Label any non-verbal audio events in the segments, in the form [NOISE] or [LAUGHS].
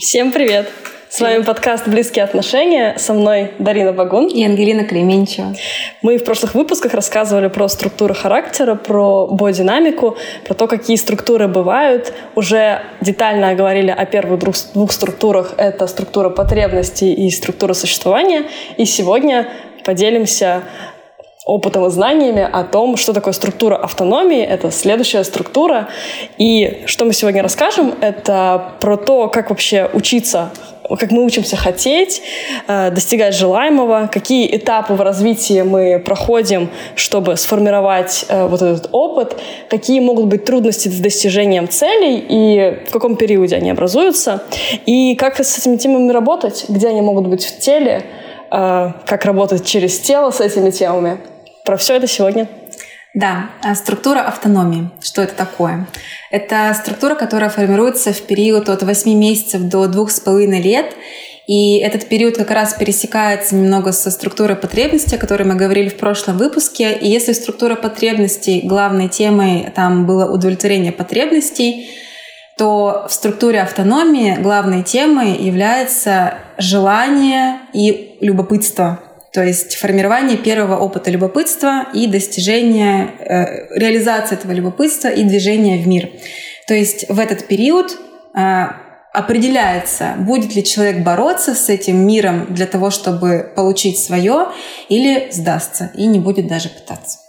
Всем привет! С вами подкаст «Близкие отношения». Со мной Дарина Багун. И Ангелина Кременчева. Мы в прошлых выпусках рассказывали про структуру характера, про бодинамику, про то, какие структуры бывают. Уже детально говорили о первых двух структурах. Это структура потребностей и структура существования. И сегодня поделимся опытом и знаниями о том, что такое структура автономии. Это следующая структура. И что мы сегодня расскажем, это про то, как вообще учиться как мы учимся хотеть, э, достигать желаемого, какие этапы в развитии мы проходим, чтобы сформировать э, вот этот опыт, какие могут быть трудности с достижением целей и в каком периоде они образуются, и как с этими темами работать, где они могут быть в теле, как работать через тело с этими темами. Про все это сегодня. Да, а структура автономии. Что это такое? Это структура, которая формируется в период от 8 месяцев до 2,5 лет. И этот период как раз пересекается немного со структурой потребностей, о которой мы говорили в прошлом выпуске. И если структура потребностей главной темой там было удовлетворение потребностей, то в структуре автономии главной темой является желание и любопытство. То есть формирование первого опыта любопытства и достижение, э, реализация этого любопытства и движение в мир. То есть в этот период э, определяется, будет ли человек бороться с этим миром для того, чтобы получить свое, или сдастся и не будет даже пытаться.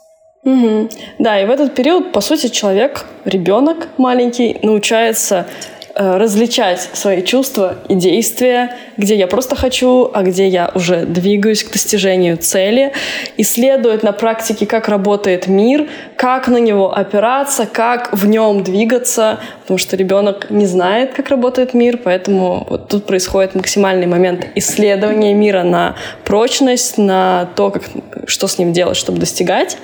Угу. Да, и в этот период, по сути, человек, ребенок маленький, научается Э, различать свои чувства и действия, где я просто хочу, а где я уже двигаюсь к достижению цели, исследует на практике, как работает мир, как на него опираться, как в нем двигаться, потому что ребенок не знает, как работает мир, поэтому вот тут происходит максимальный момент исследования мира на прочность, на то, как, что с ним делать, чтобы достигать.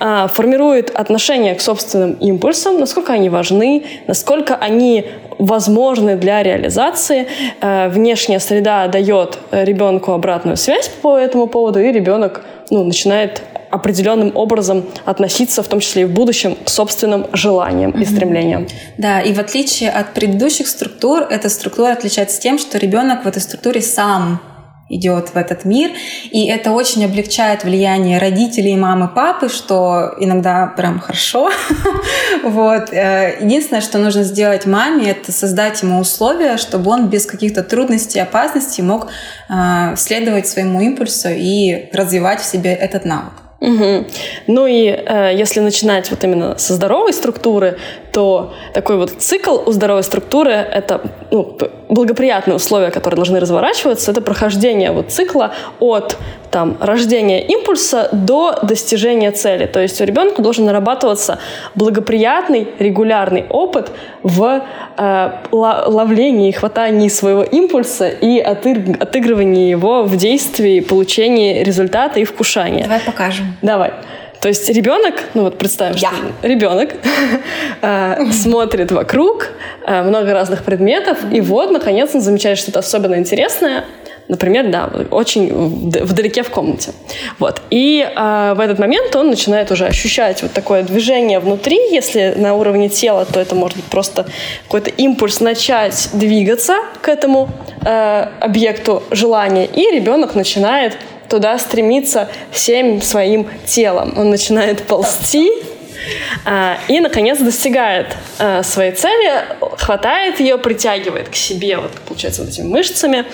А, формирует отношение к собственным импульсам, насколько они важны, насколько они возможны для реализации. Э, внешняя среда дает ребенку обратную связь по этому поводу, и ребенок ну, начинает определенным образом относиться, в том числе и в будущем, к собственным желаниям mm-hmm. и стремлениям. Да, и в отличие от предыдущих структур, эта структура отличается тем, что ребенок в этой структуре сам идет в этот мир. И это очень облегчает влияние родителей, мамы, папы, что иногда прям хорошо. [LAUGHS] вот. Э, единственное, что нужно сделать маме, это создать ему условия, чтобы он без каких-то трудностей, опасностей мог э, следовать своему импульсу и развивать в себе этот навык. Угу. Ну и э, если начинать вот именно со здоровой структуры, то такой вот цикл у здоровой структуры — это ну, благоприятные условия, которые должны разворачиваться, это прохождение вот цикла от там, рождения импульса до достижения цели. То есть у ребенка должен нарабатываться благоприятный, регулярный опыт в э, ловлении и хватании своего импульса и отыгрывании его в действии, получении результата и вкушания. Давай покажем. Давай. То есть ребенок, ну вот представим, Я. что ребенок [LAUGHS] э, смотрит вокруг э, много разных предметов, и вот, наконец, он замечает что-то особенно интересное, Например, да, очень вдалеке в комнате. Вот. И э, в этот момент он начинает уже ощущать вот такое движение внутри. Если на уровне тела, то это может быть просто какой-то импульс начать двигаться к этому э, объекту желания. И ребенок начинает туда стремиться всем своим телом. Он начинает ползти, а, и, наконец, достигает а, своей цели, хватает ее, притягивает к себе, вот, получается, вот этими мышцами,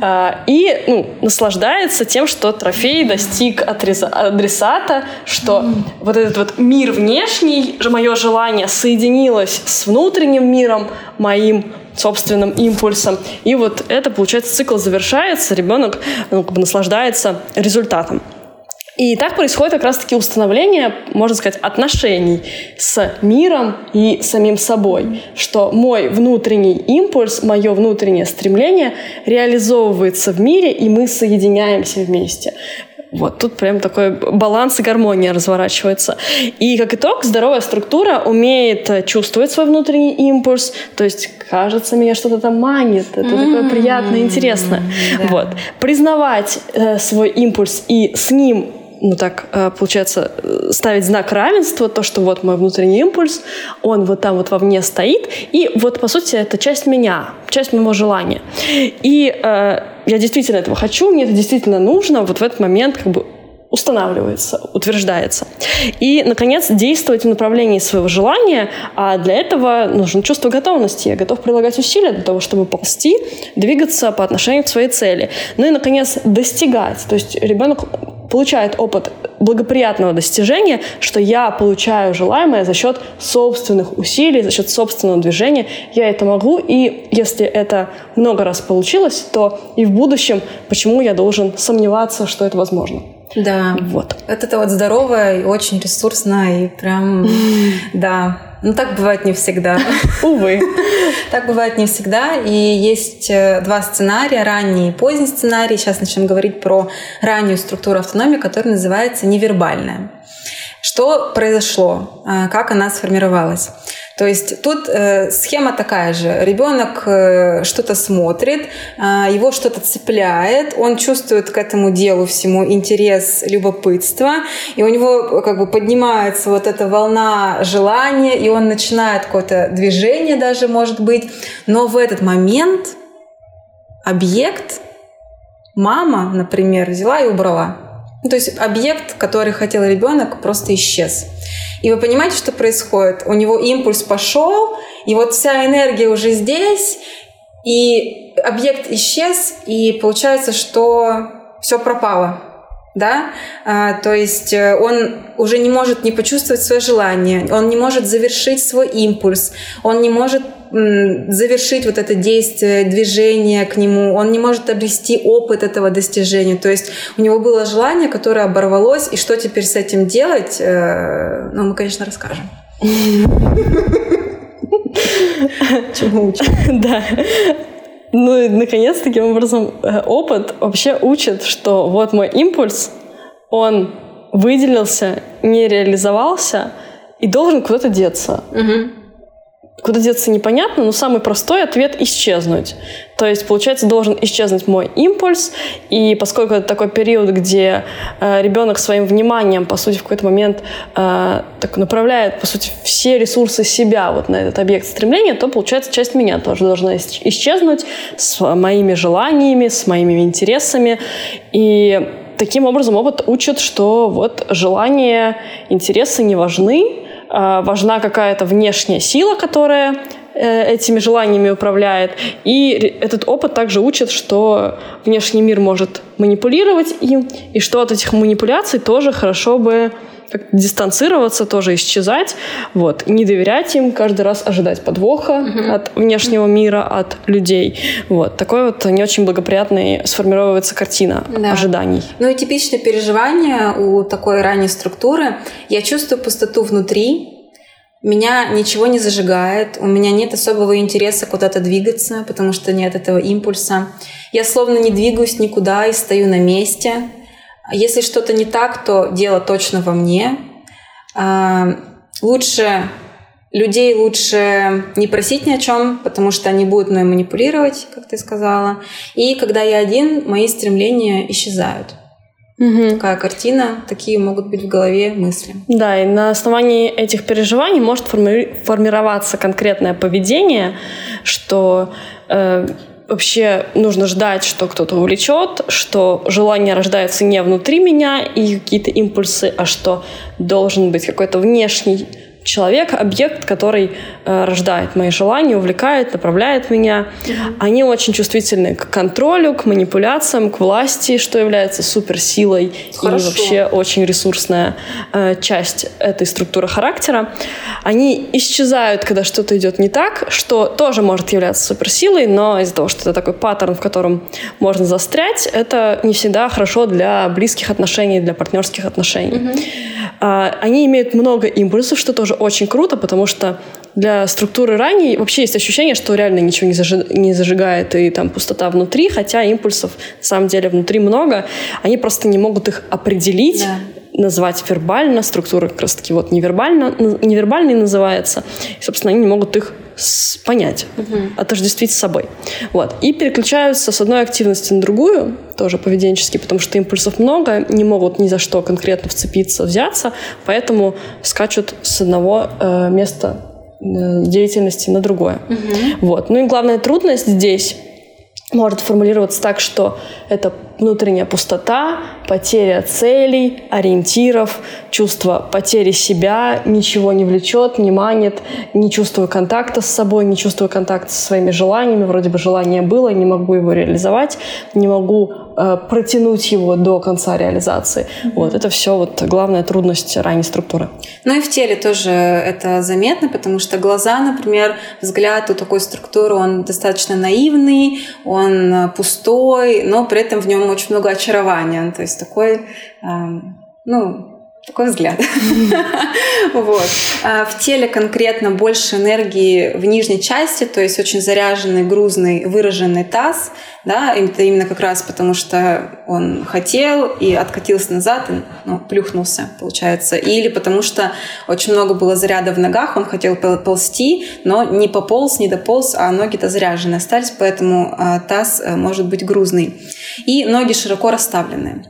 а, и ну, наслаждается тем, что трофей достиг адресата, что вот этот вот мир внешний, мое желание соединилось с внутренним миром моим, собственным импульсом. И вот это, получается, цикл завершается, ребенок ну, как бы наслаждается результатом. И так происходит как раз-таки установление, можно сказать, отношений с миром и самим собой, что мой внутренний импульс, мое внутреннее стремление реализовывается в мире, и мы соединяемся вместе. Вот тут прям такой баланс и гармония разворачивается. И как итог, здоровая структура умеет чувствовать свой внутренний импульс, то есть кажется, меня что-то там манит, это mm-hmm. такое приятное, интересное. Да. Вот. Признавать э, свой импульс и с ним ну так, э, получается, ставить знак равенства, то, что вот мой внутренний импульс, он вот там вот во мне стоит, и вот, по сути, это часть меня, часть моего желания. И э, я действительно этого хочу, мне это действительно нужно, вот в этот момент как бы устанавливается, утверждается. И, наконец, действовать в направлении своего желания, а для этого нужно чувство готовности. Я готов прилагать усилия для того, чтобы ползти, двигаться по отношению к своей цели. Ну и, наконец, достигать. То есть ребенок получает опыт благоприятного достижения, что я получаю желаемое за счет собственных усилий, за счет собственного движения. Я это могу, и если это много раз получилось, то и в будущем почему я должен сомневаться, что это возможно. Да. Вот. Это вот здорово и очень ресурсно, и прям, да. Ну, так бывает не всегда. [LAUGHS] Увы. Так бывает не всегда. И есть э, два сценария, ранний и поздний сценарий. Сейчас начнем говорить про раннюю структуру автономии, которая называется невербальная. Что произошло? А, как она сформировалась? То есть тут э, схема такая же. Ребенок э, что-то смотрит, э, его что-то цепляет, он чувствует к этому делу всему интерес, любопытство, и у него как бы поднимается вот эта волна желания, и он начинает какое-то движение даже, может быть. Но в этот момент объект, мама, например, взяла и убрала. Ну, то есть объект, который хотел ребенок, просто исчез. И вы понимаете, что происходит? У него импульс пошел, и вот вся энергия уже здесь, и объект исчез, и получается, что все пропало. Да? А, то есть э, он уже не может не почувствовать свое желание, он не может завершить свой импульс, он не может завершить вот это действие, движение к нему, он не может обрести опыт этого достижения. То есть у него было желание, которое оборвалось, и что теперь с этим делать, э, ну, мы, конечно, расскажем. Чему учим? [LAUGHS] Да. Ну, и, наконец, таким образом, э, опыт вообще учит, что вот мой импульс, он выделился, не реализовался и должен куда-то деться. Угу. Куда деться непонятно, но самый простой ответ — исчезнуть. То есть, получается, должен исчезнуть мой импульс, и поскольку это такой период, где э, ребенок своим вниманием, по сути, в какой-то момент э, так направляет, по сути, все ресурсы себя вот на этот объект стремления, то, получается, часть меня тоже должна исчезнуть с моими желаниями, с моими интересами. И таким образом опыт учит, что вот желания, интересы не важны, важна какая-то внешняя сила, которая э, этими желаниями управляет. И этот опыт также учит, что внешний мир может манипулировать им, и что от этих манипуляций тоже хорошо бы дистанцироваться, тоже исчезать, вот, не доверять им, каждый раз ожидать подвоха uh-huh. от внешнего мира, от людей, вот, такой вот не очень благоприятный сформировывается картина да. ожиданий. Ну и типичное переживание у такой ранней структуры. Я чувствую пустоту внутри, меня ничего не зажигает, у меня нет особого интереса куда-то двигаться, потому что нет этого импульса. Я словно не двигаюсь никуда и стою на месте. Если что-то не так, то дело точно во мне. А, лучше людей лучше не просить ни о чем, потому что они будут мной манипулировать, как ты сказала. И когда я один, мои стремления исчезают. Угу. Такая картина, такие могут быть в голове мысли. Да, и на основании этих переживаний может форми- формироваться конкретное поведение, что э, вообще нужно ждать, что кто-то увлечет, что желание рождается не внутри меня и какие-то импульсы, а что должен быть какой-то внешний человек, объект, который э, рождает мои желания, увлекает, направляет меня. Mm-hmm. Они очень чувствительны к контролю, к манипуляциям, к власти, что является суперсилой Хорошо. и вообще очень ресурсная э, часть этой структуры характера. Они исчезают, когда что-то идет не так, что тоже может являться суперсилой, но из-за того, что это такой паттерн, в котором можно застрять, это не всегда хорошо для близких отношений, для партнерских отношений. Mm-hmm. Э, они имеют много импульсов, что тоже тоже очень круто, потому что для структуры ранней вообще есть ощущение, что реально ничего не, зажи, не зажигает, и там пустота внутри, хотя импульсов на самом деле внутри много. Они просто не могут их определить. Назвать вербально, структура как раз-таки вот невербально, невербальной называется. И, собственно, они не могут их понять, угу. отождествить с собой. Вот. И переключаются с одной активности на другую, тоже поведенчески, потому что импульсов много, не могут ни за что конкретно вцепиться, взяться, поэтому скачут с одного э, места э, деятельности на другое. Угу. Вот. Ну и главная трудность здесь может формулироваться так, что это внутренняя пустота, потеря целей, ориентиров, чувство потери себя, ничего не влечет, не манит, не чувствую контакта с собой, не чувствую контакта со своими желаниями, вроде бы желание было, не могу его реализовать, не могу э, протянуть его до конца реализации. Mm-hmm. Вот это все вот главная трудность ранней структуры. Ну и в теле тоже это заметно, потому что глаза, например, взгляд у такой структуры, он достаточно наивный, он пустой, но при этом в нем очень много очарования. То есть такой, ну, такой взгляд. [LAUGHS] вот. А в теле конкретно больше энергии в нижней части, то есть очень заряженный, грузный, выраженный таз. Да, это именно как раз потому, что он хотел и откатился назад, и, ну, плюхнулся, получается. Или потому что очень много было заряда в ногах, он хотел ползти, но не пополз, не дополз, а ноги-то заряжены остались, поэтому э, таз э, может быть грузный. И ноги широко расставленные.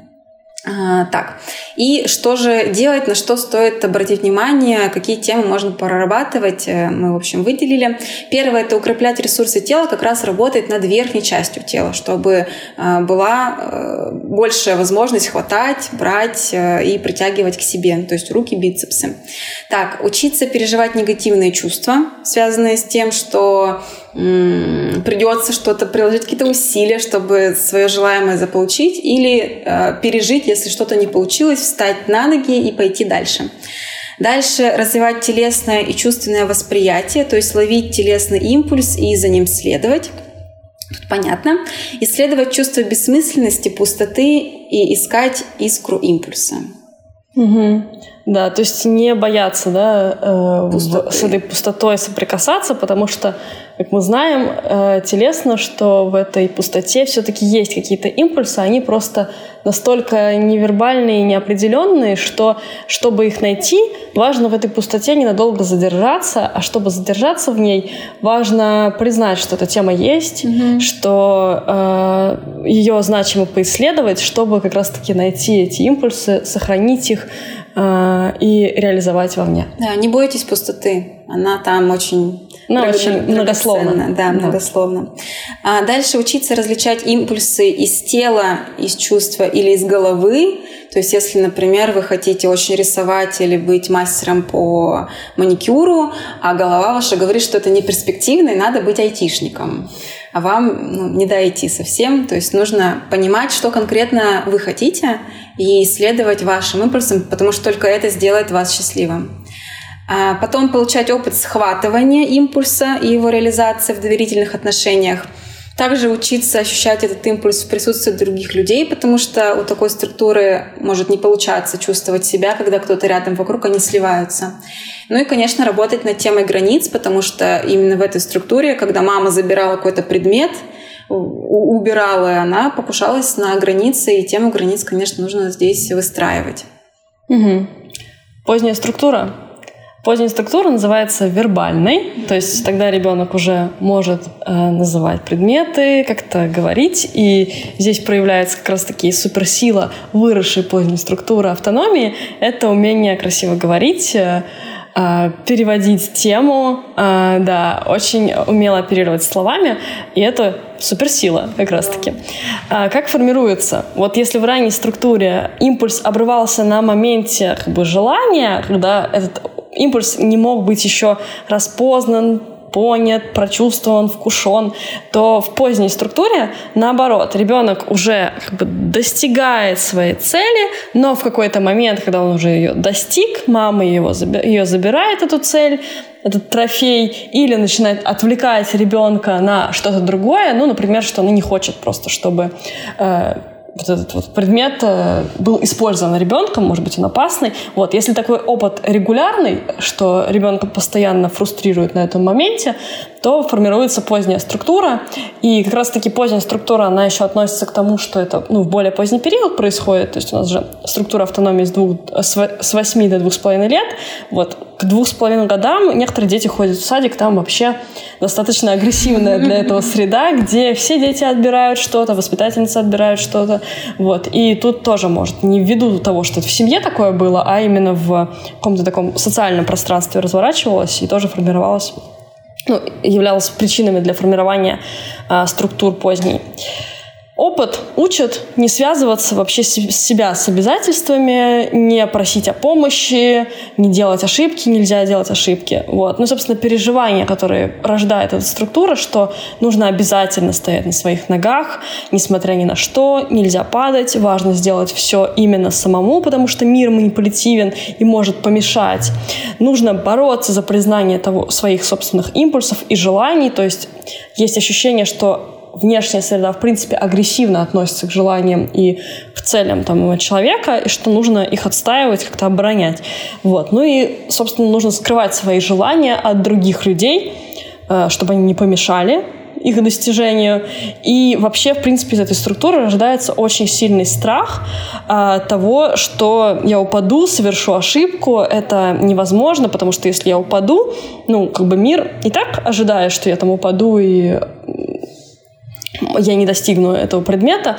А, так, и что же делать, на что стоит обратить внимание, какие темы можно прорабатывать, э, мы, в общем, выделили. Первое – это укреплять ресурсы тела, как раз работать над верхней частью тела, чтобы э, была э, большая возможность хватать, брать и притягивать к себе, то есть руки, бицепсы. Так, учиться переживать негативные чувства, связанные с тем, что придется что-то приложить какие-то усилия, чтобы свое желаемое заполучить или э, пережить, если что-то не получилось, встать на ноги и пойти дальше. Дальше развивать телесное и чувственное восприятие, то есть ловить телесный импульс и за ним следовать. Тут понятно. Исследовать чувство бессмысленности, пустоты и искать искру импульса. Угу. Да, то есть не бояться да, э, с этой пустотой соприкасаться, потому что как мы знаем э, телесно, что в этой пустоте все-таки есть какие-то импульсы, они просто настолько невербальные и неопределенные, что чтобы их найти, важно в этой пустоте ненадолго задержаться, а чтобы задержаться в ней, важно признать, что эта тема есть, mm-hmm. что э, ее значимо поисследовать, чтобы как раз-таки найти эти импульсы, сохранить их э, и реализовать вовне. Да, не бойтесь пустоты, она там очень ну, очень многословно. Да, многословно. А дальше учиться различать импульсы из тела, из чувства или из головы. То есть, если, например, вы хотите очень рисовать или быть мастером по маникюру, а голова ваша говорит, что это не перспективно, и надо быть айтишником. А вам ну, не дойти совсем. То есть нужно понимать, что конкретно вы хотите, и исследовать вашим импульсам, потому что только это сделает вас счастливым. А потом получать опыт схватывания импульса и его реализации в доверительных отношениях. Также учиться ощущать этот импульс в присутствии других людей, потому что у такой структуры может не получаться чувствовать себя, когда кто-то рядом вокруг, они сливаются. Ну и, конечно, работать над темой границ, потому что именно в этой структуре, когда мама забирала какой-то предмет, убирала, она покушалась на границы, и тему границ, конечно, нужно здесь выстраивать. Угу. Поздняя структура Поздняя структура называется вербальной, то есть тогда ребенок уже может э, называть предметы, как-то говорить, и здесь проявляется как раз-таки суперсила выросшей поздней структуры автономии. Это умение красиво говорить, э, э, переводить тему, э, да, очень умело оперировать словами, и это суперсила как раз-таки. А как формируется? Вот если в ранней структуре импульс обрывался на моменте как бы, желания, когда этот импульс не мог быть еще распознан, понят, прочувствован, вкушен, то в поздней структуре наоборот, ребенок уже как бы достигает своей цели, но в какой-то момент, когда он уже ее достиг, мама его, ее забирает, эту цель, этот трофей, или начинает отвлекать ребенка на что-то другое, ну, например, что она не хочет просто, чтобы э, вот этот вот предмет э, был использован ребенком, может быть, он опасный. Вот, если такой опыт регулярный, что ребенка постоянно фрустрирует на этом моменте, то формируется поздняя структура. И как раз-таки поздняя структура, она еще относится к тому, что это ну, в более поздний период происходит. То есть у нас же структура автономии с, двух, с 8 до 2,5 лет. Вот к 2,5 годам некоторые дети ходят в садик, там вообще достаточно агрессивная для этого [LAUGHS] среда, где все дети отбирают что-то, воспитательницы отбирают что-то. Вот. И тут тоже может не ввиду того, что это в семье такое было, а именно в каком-то таком социальном пространстве разворачивалось и тоже формировалось ну, являлось причинами для формирования а, структур поздней. Опыт учит не связываться вообще с себя с обязательствами, не просить о помощи, не делать ошибки, нельзя делать ошибки. Вот. Ну, собственно, переживания, которые рождает эта структура, что нужно обязательно стоять на своих ногах, несмотря ни на что, нельзя падать, важно сделать все именно самому, потому что мир манипулятивен и может помешать. Нужно бороться за признание того, своих собственных импульсов и желаний, то есть есть ощущение, что внешняя среда, в принципе, агрессивно относится к желаниям и к целям там, человека, и что нужно их отстаивать, как-то оборонять. Вот. Ну и, собственно, нужно скрывать свои желания от других людей, э, чтобы они не помешали их достижению. И вообще, в принципе, из этой структуры рождается очень сильный страх а, того, что я упаду, совершу ошибку, это невозможно, потому что если я упаду, ну, как бы мир и так ожидает, что я там упаду и я не достигну этого предмета,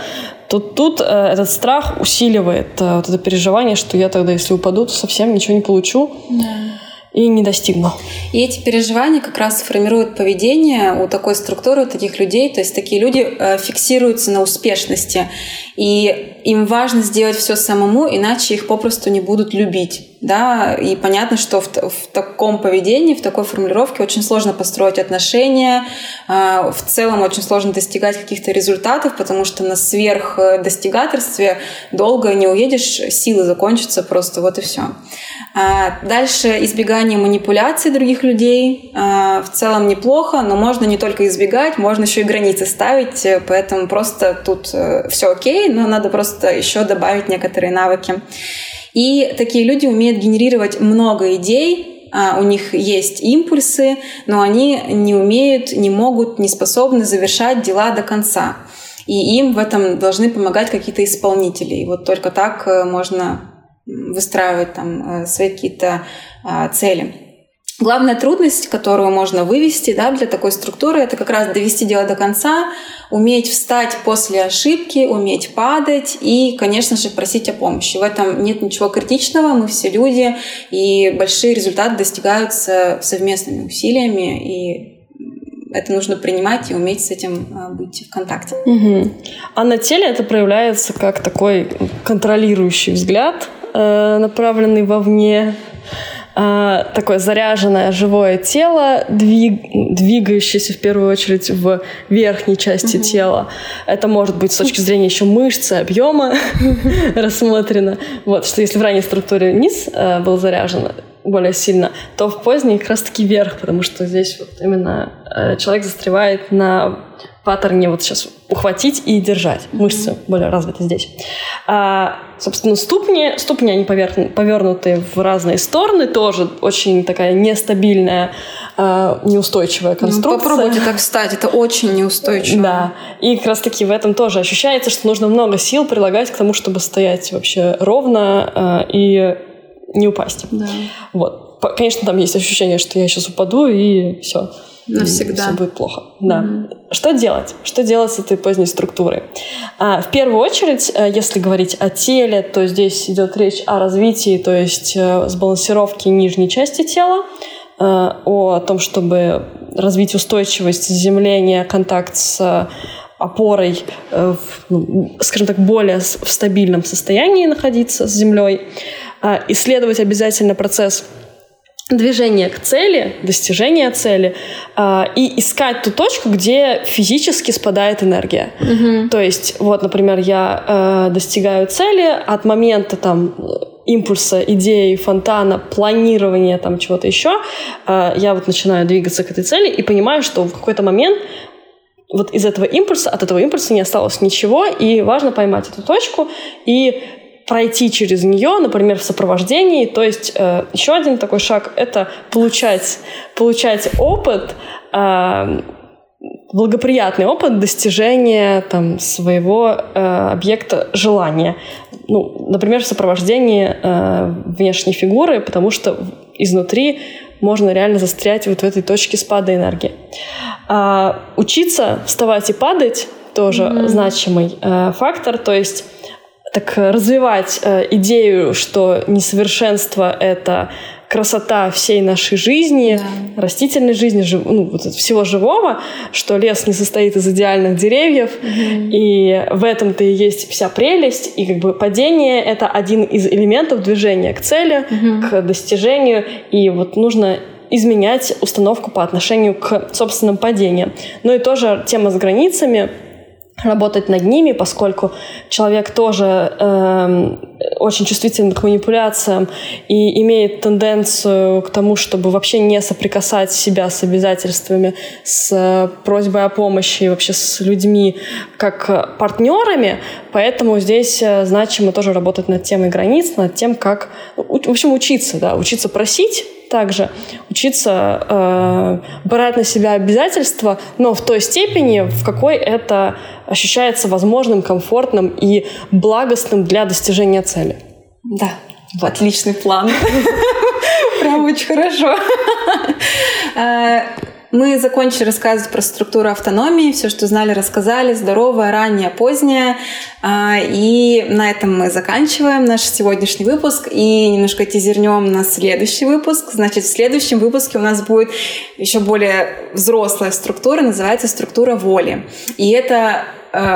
то тут э, этот страх усиливает э, вот это переживание, что я тогда, если упаду, то совсем ничего не получу. Да и не достигну. И эти переживания как раз формируют поведение у такой структуры, у таких людей. То есть такие люди э, фиксируются на успешности. И им важно сделать все самому, иначе их попросту не будут любить. Да? И понятно, что в, в таком поведении, в такой формулировке очень сложно построить отношения. Э, в целом очень сложно достигать каких-то результатов, потому что на сверхдостигаторстве долго не уедешь, силы закончатся просто, вот и все. А, дальше избегание манипуляций других людей. А, в целом неплохо, но можно не только избегать, можно еще и границы ставить, поэтому просто тут э, все окей, но надо просто еще добавить некоторые навыки. И такие люди умеют генерировать много идей, а, у них есть импульсы, но они не умеют, не могут, не способны завершать дела до конца. И им в этом должны помогать какие-то исполнители. И вот только так э, можно выстраивать там э, свои какие-то а, цели. Главная трудность, которую можно вывести да, для такой структуры, это как раз довести дело до конца, уметь встать после ошибки, уметь падать и, конечно же, просить о помощи. В этом нет ничего критичного, мы все люди, и большие результаты достигаются совместными усилиями, и это нужно принимать и уметь с этим а, быть в контакте. Угу. А на теле это проявляется как такой контролирующий взгляд, э, направленный вовне, э, такое заряженное живое тело, двиг, двигающееся в первую очередь в верхней части угу. тела. Это может быть с точки зрения еще мышцы, объема [LAUGHS] рассмотрено. Вот, что если в ранней структуре низ э, был заряжен, более сильно, то в поздней как раз-таки вверх, потому что здесь вот именно э, человек застревает на паттерне вот сейчас ухватить и держать. Мышцы более развиты здесь. А, собственно, ступни, ступни они поверну, повернуты в разные стороны, тоже очень такая нестабильная, а, неустойчивая ну, конструкция. Ну, попробуйте так встать, это очень неустойчиво. Да, и как раз-таки в этом тоже ощущается, что нужно много сил прилагать к тому, чтобы стоять вообще ровно а, и не упасть. Да. Вот. Конечно, там есть ощущение, что я сейчас упаду и все. Навсегда. Все будет плохо. Да. Mm-hmm. Что делать? Что делать с этой поздней структурой? А, в первую очередь, э, если говорить о теле, то здесь идет речь о развитии, то есть э, сбалансировке нижней части тела, э, о том, чтобы развить устойчивость, заземление, контакт с опорой, ну, скажем так, более в стабильном состоянии находиться с землей. А, исследовать обязательно процесс движения к цели, достижения цели э, и искать ту точку, где физически спадает энергия. Mm-hmm. То есть, вот, например, я э, достигаю цели от момента там импульса, идеи, фонтана, планирования там чего-то еще, э, я вот начинаю двигаться к этой цели и понимаю, что в какой-то момент вот из этого импульса, от этого импульса не осталось ничего, и важно поймать эту точку и пройти через нее, например, в сопровождении. То есть э, еще один такой шаг — это получать, получать опыт, э, благоприятный опыт достижения там, своего э, объекта желания. Ну, например, в сопровождении э, внешней фигуры, потому что изнутри можно реально застрять вот в этой точке спада энергии. А, учиться вставать и падать тоже mm-hmm. значимый э, фактор, то есть так развивать э, идею, что несовершенство это красота всей нашей жизни, да. растительной жизни, жив, ну, вот всего живого, что лес не состоит из идеальных деревьев, угу. и в этом-то и есть вся прелесть, и как бы падение — это один из элементов движения к цели, угу. к достижению, и вот нужно изменять установку по отношению к собственным падениям. Ну и тоже тема с границами — работать над ними, поскольку человек тоже э, очень чувствителен к манипуляциям и имеет тенденцию к тому, чтобы вообще не соприкасать себя с обязательствами, с просьбой о помощи, вообще с людьми как партнерами. Поэтому здесь э, значимо тоже работать над темой границ, над тем, как, в общем, учиться, да, учиться просить также учиться э, брать на себя обязательства, но в той степени, в какой это ощущается возможным, комфортным и благостным для достижения цели. Да, вот. отличный план. [LAUGHS] Прям очень хорошо. Мы закончили рассказывать про структуру автономии, все, что знали, рассказали, здоровая, ранняя, поздняя. А, и на этом мы заканчиваем наш сегодняшний выпуск и немножко тизернем на следующий выпуск. Значит, в следующем выпуске у нас будет еще более взрослая структура, называется структура воли. И это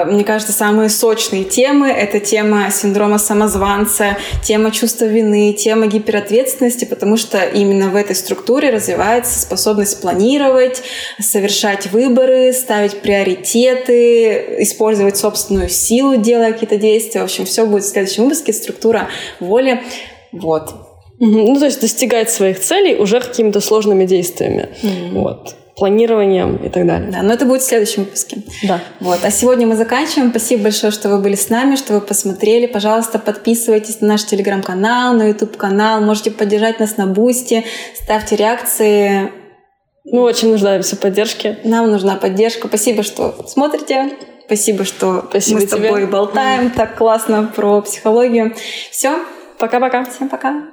мне кажется, самые сочные темы. Это тема синдрома самозванца, тема чувства вины, тема гиперответственности, потому что именно в этой структуре развивается способность планировать, совершать выборы, ставить приоритеты, использовать собственную силу, делая какие-то действия. В общем, все будет в следующем выпуске. Структура воли. Вот. Ну, то есть достигать своих целей уже какими-то сложными действиями. Mm-hmm. Вот планированием и так далее. Да, но это будет в следующем выпуске. Да. Вот. А сегодня мы заканчиваем. Спасибо большое, что вы были с нами, что вы посмотрели. Пожалуйста, подписывайтесь на наш телеграм-канал, на YouTube-канал. Можете поддержать нас на Бусти, ставьте реакции. Мы очень нуждаемся в поддержке. Нам нужна поддержка. Спасибо, что смотрите. Спасибо, что Спасибо мы с тобой тебе. болтаем так классно про психологию. Все. Пока-пока. Всем пока.